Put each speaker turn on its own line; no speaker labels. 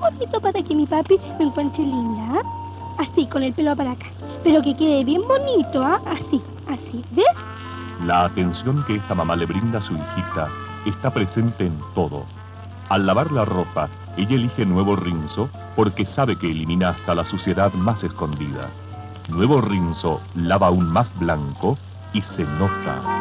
bonito para que mi papi me encuentre linda. ¿ah? Así, con el pelo para acá. Pero que quede bien bonito, ¿ah? Así, así. ¿Ves?
La atención que esta mamá le brinda a su hijita está presente en todo. Al lavar la ropa, ella elige nuevo rinzo porque sabe que elimina hasta la suciedad más escondida. Nuevo rinzo lava aún más blanco y se nota